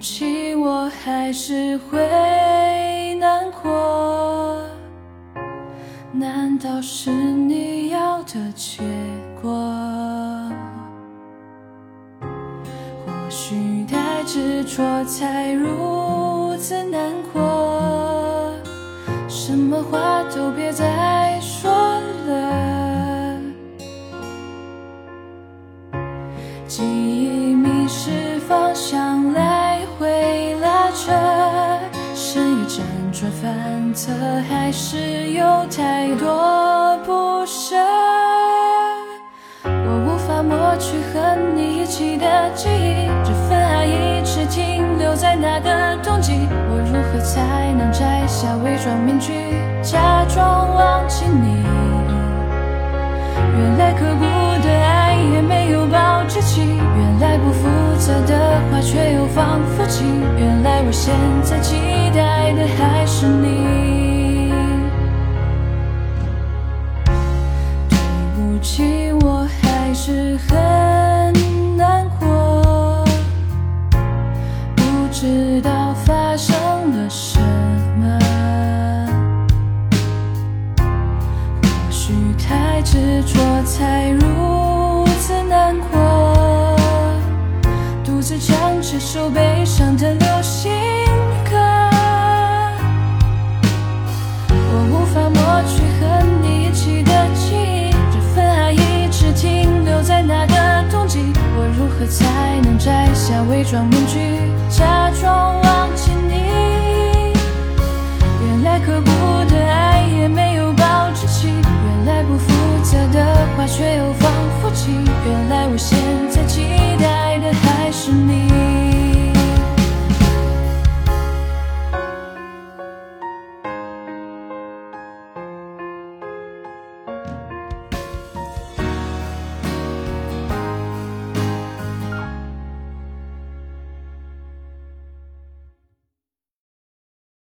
起，我还是会难过。难道是你要的结果？或许太执着，才如此难过。什么话都别再辗转反侧，还是有太多不舍。我无法抹去和你一起的记忆，这份爱一直停留在那个冬季。我如何才能摘下伪装面具，假装忘记你？原来刻骨的爱也没有保质期，原来不负责的话却又仿佛记，原来我现在期待的还是你。对不起，我还是很难过，不知道发生了什么。或许太执着，才如此难过。独自唱这首悲才能摘下伪装面具，假装忘记你。原来刻骨的爱也没有保质期，原来不复杂的话却又防不剂。原来我现在期待的还是你。